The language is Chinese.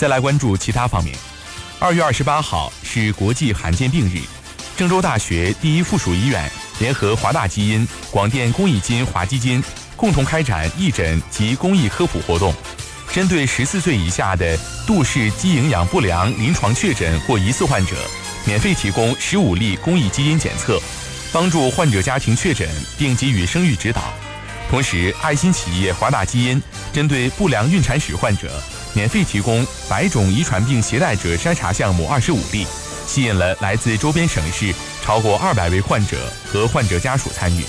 再来关注其他方面。二月二十八号是国际罕见病日，郑州大学第一附属医院联合华大基因、广电公益金华基金共同开展义诊及公益科普活动，针对十四岁以下的杜氏肌营养不良临床确诊或疑似患者，免费提供十五例公益基因检测，帮助患者家庭确诊并给予生育指导。同时，爱心企业华大基因针对不良孕产史患者。免费提供百种遗传病携带者筛查项目二十五例，吸引了来自周边省市超过二百位患者和患者家属参与。